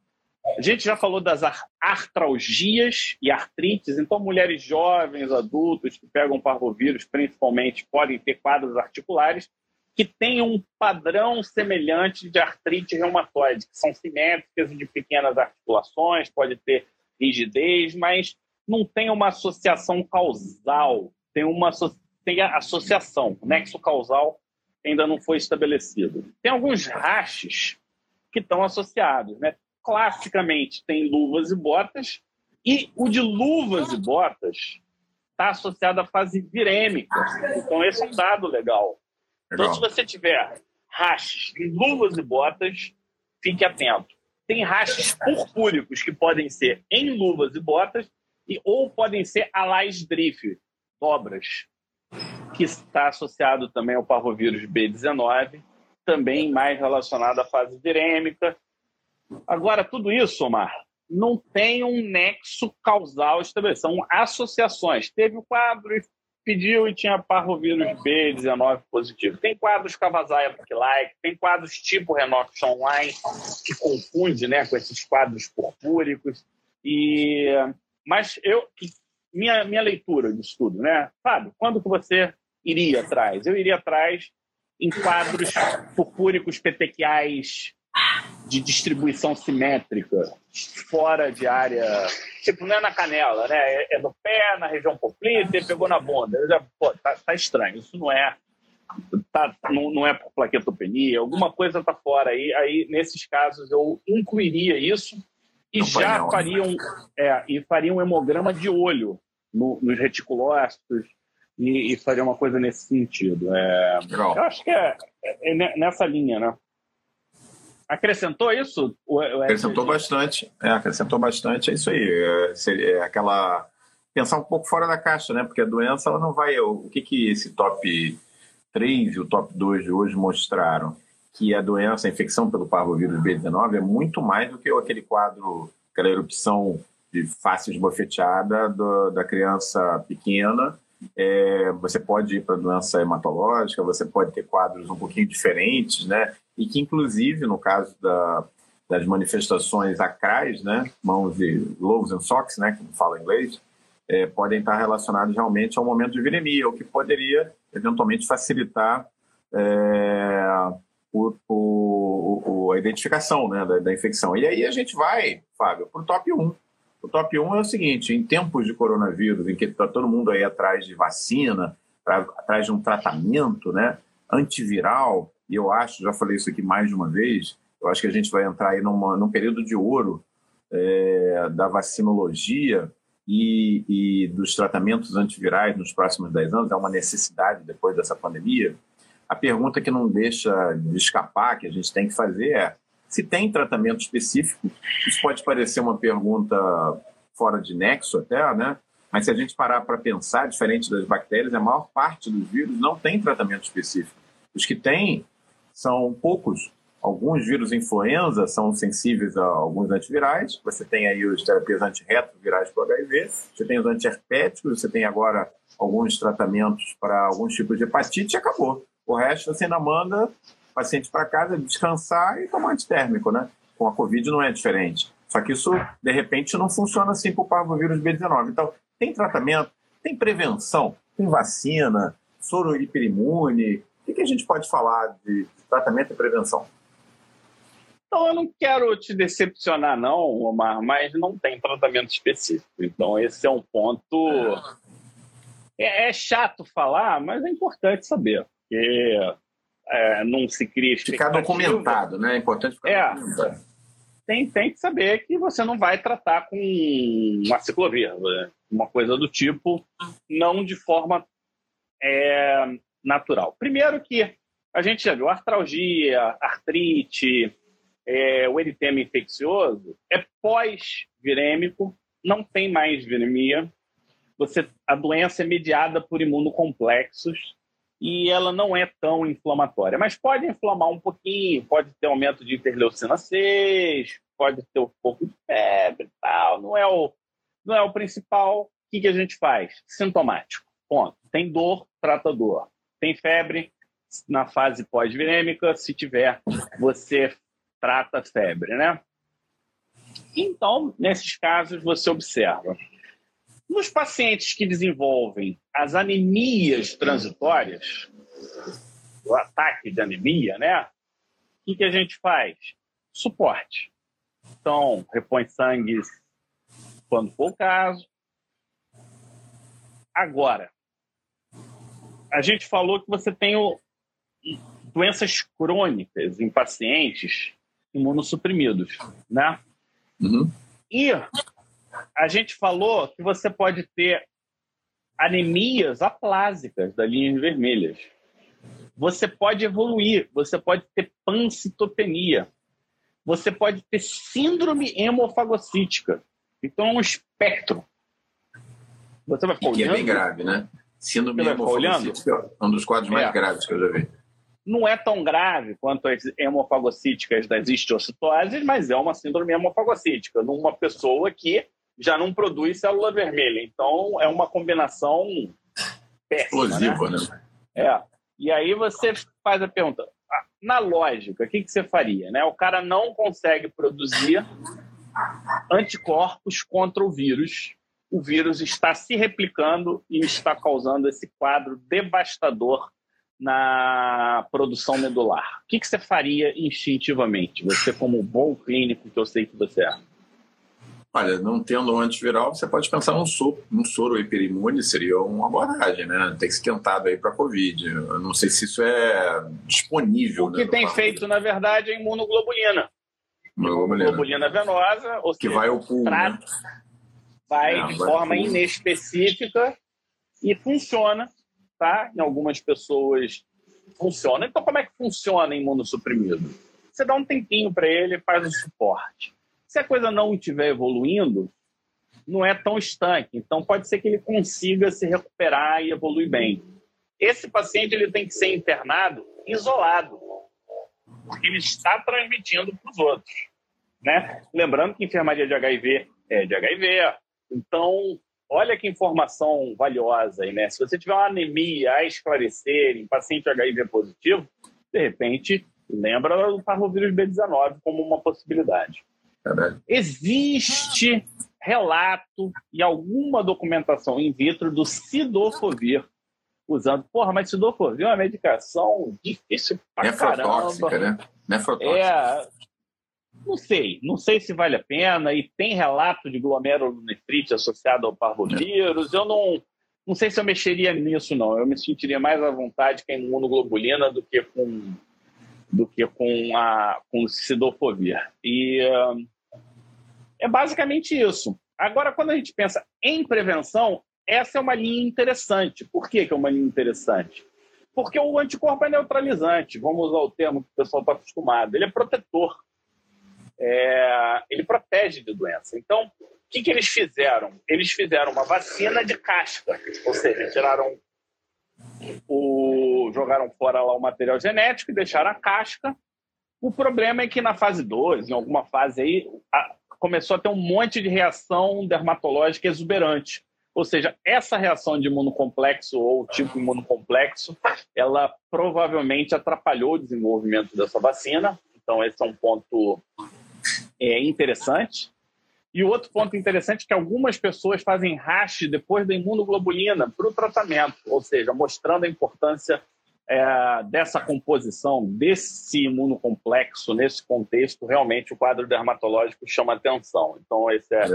a gente já falou das artralgias e artrites, então mulheres jovens, adultos que pegam parvovírus, principalmente, podem ter quadros articulares que têm um padrão semelhante de artrite reumatoide, que são simétricas de pequenas articulações, pode ter rigidez, mas não tem uma associação causal, tem uma tem associação, o nexo causal ainda não foi estabelecido. Tem alguns rachos que estão associados, né? Classicamente tem luvas e botas, e o de luvas e botas está associado à fase virêmica. Então, esse é um dado legal. Legal. Então, se você tiver rachos em luvas e botas, fique atento. Tem rachos purpúricos que podem ser em luvas e botas e, ou podem ser alais drift, dobras que está associado também ao parvovírus B19, também mais relacionado à fase virêmica. Agora, tudo isso, Omar, não tem um nexo causal estabelecido, são associações. Teve o quadro e pediu e tinha parvovírus B19 positivo. Tem quadros Cavazaia like tem quadros tipo Renox Online, que confunde né, com esses quadros purpúricos. E, mas eu, minha, minha leitura disso tudo, né? Fábio, quando que você iria atrás? Eu iria atrás em quadros purpúricos petequiais de distribuição simétrica, fora de área. Tipo, não é na canela, né? É, é no pé, na região poplítea, pegou na bunda. Já, pô, tá, tá estranho. Isso não é. Tá, não, não é por plaquetopenia, alguma coisa tá fora aí. Aí, nesses casos, eu incluiria isso e não já não, faria um, é, e faria um hemograma de olho no, nos reticulócitos e, e, faria uma coisa nesse sentido. É, eu acho que é, é, é, nessa linha, né? Acrescentou isso? Acrescentou bastante. É, acrescentou bastante. É isso aí. É, é, aquela pensar um pouco fora da caixa, né? Porque a doença ela não vai. O que que esse top 3 e o top 2 de hoje mostraram? Que a doença, a infecção pelo parvovírus B19 é muito mais do que aquele quadro, aquela erupção de face esbofeteada do, da criança pequena. É, você pode ir para doença hematológica, você pode ter quadros um pouquinho diferentes, né? E que, inclusive, no caso da, das manifestações acrais, né? Mãos e gloves and socks, né? Como fala em inglês, é, podem estar relacionados realmente ao momento de viremia, o que poderia, eventualmente, facilitar é, o, o, o, a identificação né, da, da infecção. E aí a gente vai, Fábio, para o top 1 o top 1 é o seguinte: em tempos de coronavírus, em que está todo mundo aí atrás de vacina, pra, atrás de um tratamento né, antiviral, e eu acho, já falei isso aqui mais de uma vez, eu acho que a gente vai entrar aí numa, num período de ouro é, da vacinologia e, e, dos tratamentos antivirais nos próximos 10 anos, é uma necessidade depois dessa pandemia. A pergunta que não deixa de escapar, que a gente tem que fazer é: se tem tratamento específico, isso pode parecer uma pergunta fora de nexo até, né? Mas se a gente parar para pensar, diferente das bactérias, a maior parte dos vírus não tem tratamento específico. Os que têm são poucos. Alguns vírus influenza são sensíveis a alguns antivirais. Você tem aí os terapias antirretrovirais para o HIV. Você tem os antiherpéticos. Você tem agora alguns tratamentos para alguns tipos de hepatite e acabou. O resto você ainda manda paciente para casa, descansar e tomar antitérmico, né? Com a Covid não é diferente. Só que isso, de repente, não funciona assim para o parvovírus B19. Então, tem tratamento, tem prevenção, tem vacina, soro hiperimune. O que, que a gente pode falar de tratamento e prevenção? Então, eu não quero te decepcionar, não, Omar, mas não tem tratamento específico. Então, esse é um ponto. É, é chato falar, mas é importante saber. Porque é, não se cria Ficar documentado, né? É importante ficar é, documentado. tem, tem que saber que você não vai tratar com uma ciclovia, uma coisa do tipo, não de forma é, natural. Primeiro que a gente já viu artralgia, artrite, é, o eritema infeccioso é pós-virêmico, não tem mais viremia. Você, a doença é mediada por imunocomplexos e ela não é tão inflamatória, mas pode inflamar um pouquinho, pode ter aumento de interleucina 6, pode ter um pouco de febre, tal, não é o não é o principal. O que, que a gente faz? Sintomático. Ponto. Tem dor, trata dor. Tem febre na fase pós-virêmica, se tiver, você trata febre, né? Então, nesses casos, você observa. Nos pacientes que desenvolvem as anemias transitórias, o ataque de anemia, né? O que, que a gente faz? Suporte. Então, repõe sangue quando for o caso. Agora, a gente falou que você tem o, doenças crônicas em pacientes imunossuprimidos, né? Uhum. E a gente falou que você pode ter anemias aplásicas das linhas vermelhas. Você pode evoluir, você pode ter pancitopenia. Você pode ter síndrome hemofagocítica. Então é um espectro. Você vai ficar que olhando. é bem grave, né? Síndrome hemofagocítica é um dos quadros mais é. graves que eu já vi não é tão grave quanto as hemofagocíticas das histocitoses, mas é uma síndrome hemofagocítica, numa pessoa que já não produz célula vermelha. Então, é uma combinação péssima. Explosiva, né? né? É. E aí você faz a pergunta, ah, na lógica, o que, que você faria? Né? O cara não consegue produzir anticorpos contra o vírus. O vírus está se replicando e está causando esse quadro devastador na produção medular? O que, que você faria instintivamente? Você, como bom clínico que eu sei que você é. Olha, não tendo um antiviral, você pode pensar num soro, num soro hiperimune, seria uma abordagem, né? Tem que ser tentado aí para a Covid. Eu não sei se isso é disponível. O que né, tem feito, na verdade, é imunoglobulina. Imunoglobulina, imunoglobulina venosa, ou que seja, vai ao pulmão, né? vai é, de vai forma inespecífica e funciona tá? Em algumas pessoas funciona. Então, como é que funciona imunossuprimido? Você dá um tempinho para ele, faz o suporte. Se a coisa não estiver evoluindo, não é tão estanque. Então, pode ser que ele consiga se recuperar e evoluir bem. Esse paciente ele tem que ser internado isolado, porque ele está transmitindo para os outros. Né? Lembrando que enfermaria de HIV é de HIV. Então, Olha que informação valiosa aí, né? Se você tiver uma anemia a esclarecer em paciente HIV positivo, de repente, lembra do parvovírus B19 como uma possibilidade. Existe relato e alguma documentação in vitro do sidofovir usando. Porra, mas sidofovir é uma medicação difícil pra Nefrotóxica, caramba. né? Nefrotóxica. É, não sei, não sei se vale a pena. E tem relato de glomerulonefrite associado ao parvovírus. Eu não, não sei se eu mexeria nisso, não. Eu me sentiria mais à vontade com a imunoglobulina do que com do que com a com o cidofovir. E uh, é basicamente isso. Agora, quando a gente pensa em prevenção, essa é uma linha interessante. Por que, que é uma linha interessante? Porque o anticorpo é neutralizante, vamos usar o termo que o pessoal está acostumado. Ele é protetor é, ele protege de doença. Então, o que, que eles fizeram? Eles fizeram uma vacina de casca, ou seja, tiraram o, jogaram fora lá o material genético e deixaram a casca. O problema é que na fase 2, em alguma fase aí, a, começou a ter um monte de reação dermatológica exuberante. Ou seja, essa reação de imunocomplexo ou tipo imunocomplexo, ela provavelmente atrapalhou o desenvolvimento dessa vacina. Então, esse é um ponto é interessante. E outro ponto interessante é que algumas pessoas fazem rash depois da imunoglobulina para o tratamento, ou seja, mostrando a importância é, dessa composição, desse imunocomplexo, nesse contexto, realmente o quadro dermatológico chama atenção. Então, esse é,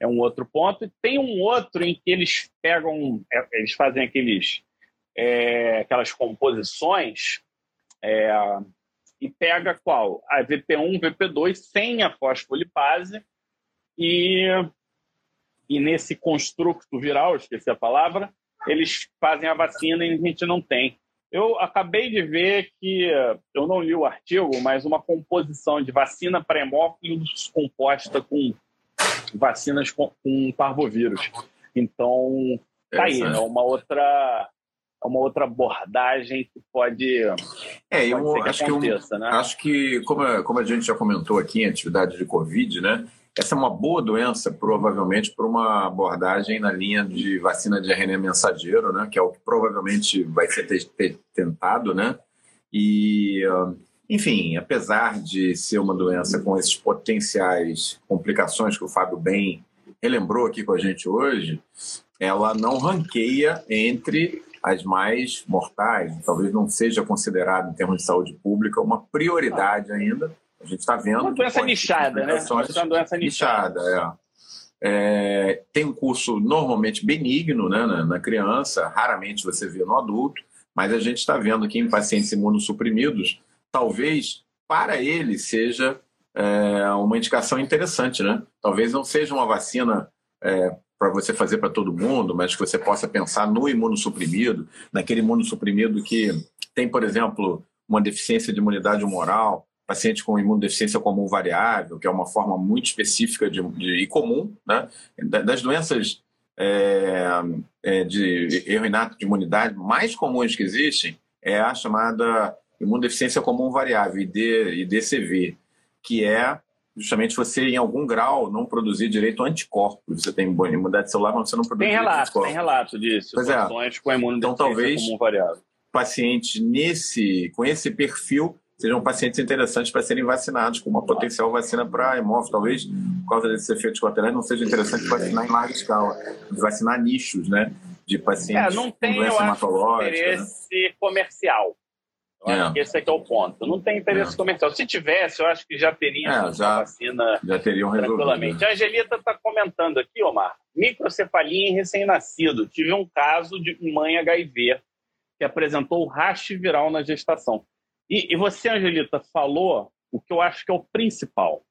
é um outro ponto. E tem um outro em que eles pegam, é, eles fazem aqueles, é, aquelas composições é, e pega qual? A VP1, VP2 sem a fosfolipase e, e nesse construto viral, esqueci a palavra, eles fazem a vacina e a gente não tem. Eu acabei de ver que, eu não li o artigo, mas uma composição de vacina para hemófilos composta com vacinas com, com parvovírus. Então, tá aí, é uma outra é uma outra abordagem que pode. É, eu pode acho que, que eu, né? acho que, como, como a gente já comentou aqui em atividade de Covid, né? Essa é uma boa doença, provavelmente, para uma abordagem na linha de vacina de RNA mensageiro, né? Que é o que provavelmente vai ser tentado, né? E, enfim, apesar de ser uma doença com esses potenciais complicações que o Fábio bem relembrou aqui com a gente hoje, ela não ranqueia entre as mais mortais, talvez não seja considerada, em termos de saúde pública, uma prioridade ainda. A gente está vendo. Uma doença nichada, né? Uma doença nichada, é. É, tem um curso normalmente benigno né, na, na, criança, raramente você vê no adulto, mas a gente está vendo que em pacientes imunossuprimidos, talvez para ele seja é, uma indicação interessante. Né? Talvez não seja uma vacina é, para você fazer para todo mundo, mas que você possa pensar no imunossuprimido, naquele imunossuprimido que tem, por exemplo, uma deficiência de imunidade humoral, paciente com imunodeficiência comum variável, que é uma forma muito específica de, de e comum, né? das doenças é, é, de erro inato de imunidade mais comuns que existem é a chamada imunodeficiência comum variável, ID, IDCV, que é justamente você, em algum grau, não produzir direito anticorpos. Você tem imunidade celular, mas você não produz tem relato. Tem relato disso. Pois é. com imunodeficiência então, talvez, comum variável. pacientes nesse, com esse perfil sejam pacientes interessantes para serem vacinados com uma potencial vacina para hemófilo. Talvez, por causa desses efeitos colaterais, não seja interessante vacinar em larga escala, vacinar nichos, né? De pacientes é, não tem, com doença hematológica. Né? interesse né? comercial. Eu é. acho que esse é, é o ponto. Não tem interesse é. comercial. Se tivesse, eu acho que já teria é, já, vacina já teriam tranquilamente. A Angelita está comentando aqui, Omar, microcefalia em recém-nascido. Tive um caso de mãe HIV que apresentou raste viral na gestação. E, e você, Angelita, falou o que eu acho que é o principal: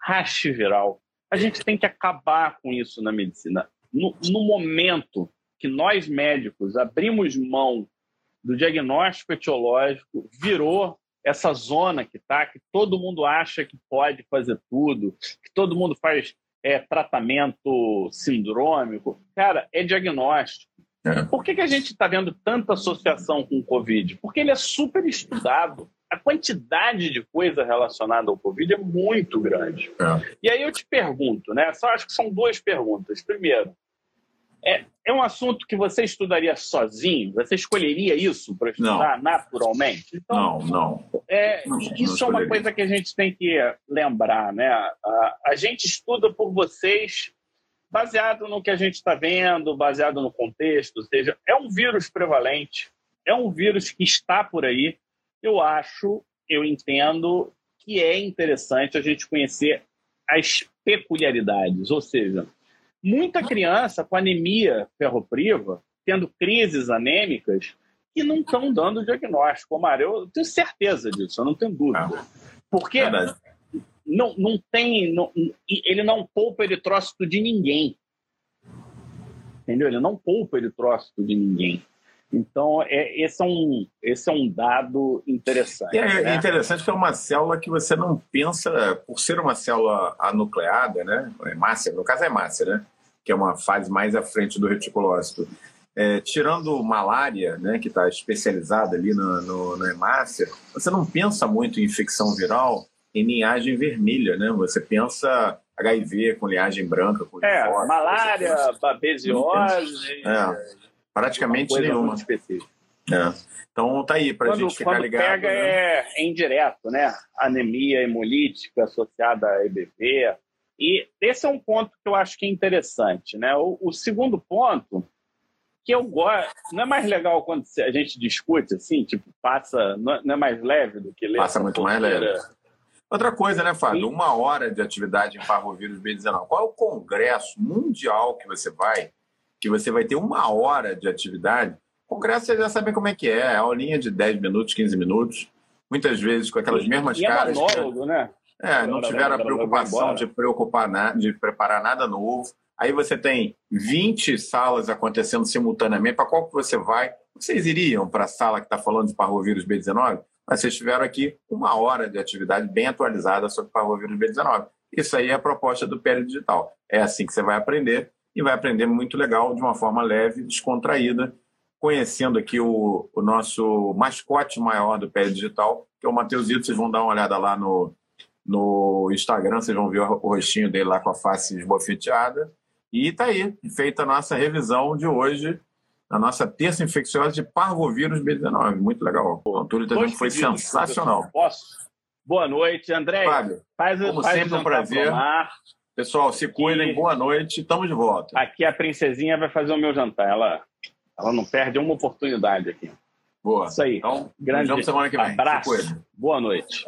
raste viral. A gente tem que acabar com isso na medicina. No, no momento que nós médicos abrimos mão do diagnóstico etiológico, virou essa zona que tá, que todo mundo acha que pode fazer tudo, que todo mundo faz é, tratamento sindrômico. Cara, é diagnóstico. É. Por que, que a gente está vendo tanta associação com o Covid? Porque ele é super estudado. A quantidade de coisa relacionada ao Covid é muito grande. É. E aí eu te pergunto, né? Só acho que são duas perguntas. Primeiro, é, é um assunto que você estudaria sozinho? Você escolheria isso para estudar não. naturalmente? Então, não, não. É, não isso não é uma coisa que a gente tem que lembrar, né? A, a gente estuda por vocês baseado no que a gente está vendo, baseado no contexto, ou seja, é um vírus prevalente, é um vírus que está por aí. Eu acho, eu entendo que é interessante a gente conhecer as peculiaridades, ou seja, muita criança com anemia ferropriva, tendo crises anêmicas, que não estão dando diagnóstico. Omar, eu tenho certeza disso, eu não tenho dúvida. Porque não, não tem. Não, ele não poupa eritrócito de ninguém. Entendeu? Ele não poupa eritrócito de ninguém. Então, é, esse, é um, esse é um dado interessante. É, né? interessante que é uma célula que você não pensa, por ser uma célula anucleada, né? É hemácia, no caso é hemácia, né? Que é uma fase mais à frente do reticulócito. É, tirando malária, né, que está especializada ali no, no, na hemácia, você não pensa muito em infecção viral em linhagem vermelha, né? Você pensa HIV com linhagem branca, com é, malária, babesiose. É, praticamente nenhuma. É. Então tá aí para a gente ficar quando ligado. pega né? é, é indireto, né? Anemia hemolítica associada a EBV. E esse é um ponto que eu acho que é interessante, né? O, o segundo ponto que eu gosto. Não é mais legal quando a gente discute assim, tipo, passa. Não é mais leve do que ler. Passa muito mais leve. Outra coisa, né, Fábio? Uma hora de atividade em parvovírus B19. Qual é o congresso mundial que você vai, que você vai ter uma hora de atividade? O congresso vocês já sabem como é que é, é aulinha de 10 minutos, 15 minutos. muitas vezes com aquelas mesmas e é caras. É monólogo, né? É, não tiveram a preocupação de preocupar na, de preparar nada novo. Aí você tem 20 salas acontecendo simultaneamente. Para qual que você vai? Vocês iriam para a sala que está falando de parvovírus B19? Mas vocês tiveram aqui uma hora de atividade bem atualizada sobre parvovírus B19. Isso aí é a proposta do PL Digital. É assim que você vai aprender e vai aprender muito legal, de uma forma leve, descontraída, conhecendo aqui o, o nosso mascote maior do PL Digital, que é o Mateusito. Vocês vão dar uma olhada lá no, no Instagram, vocês vão ver o rostinho dele lá com a face esbofeteada. E tá aí, feita a nossa revisão de hoje, na nossa terça infecciosa de parvovírus B19. Muito legal. O Antônio também foi sensacional. Posso? Boa noite, André. Fábio, faz, como faz sempre, um prazer. Pessoal, se cuidem, boa noite, estamos de volta. Aqui a princesinha vai fazer o meu jantar. Ela, ela não perde uma oportunidade aqui. Boa. Isso aí. Então, grande semana que vem. abraço. Boa noite.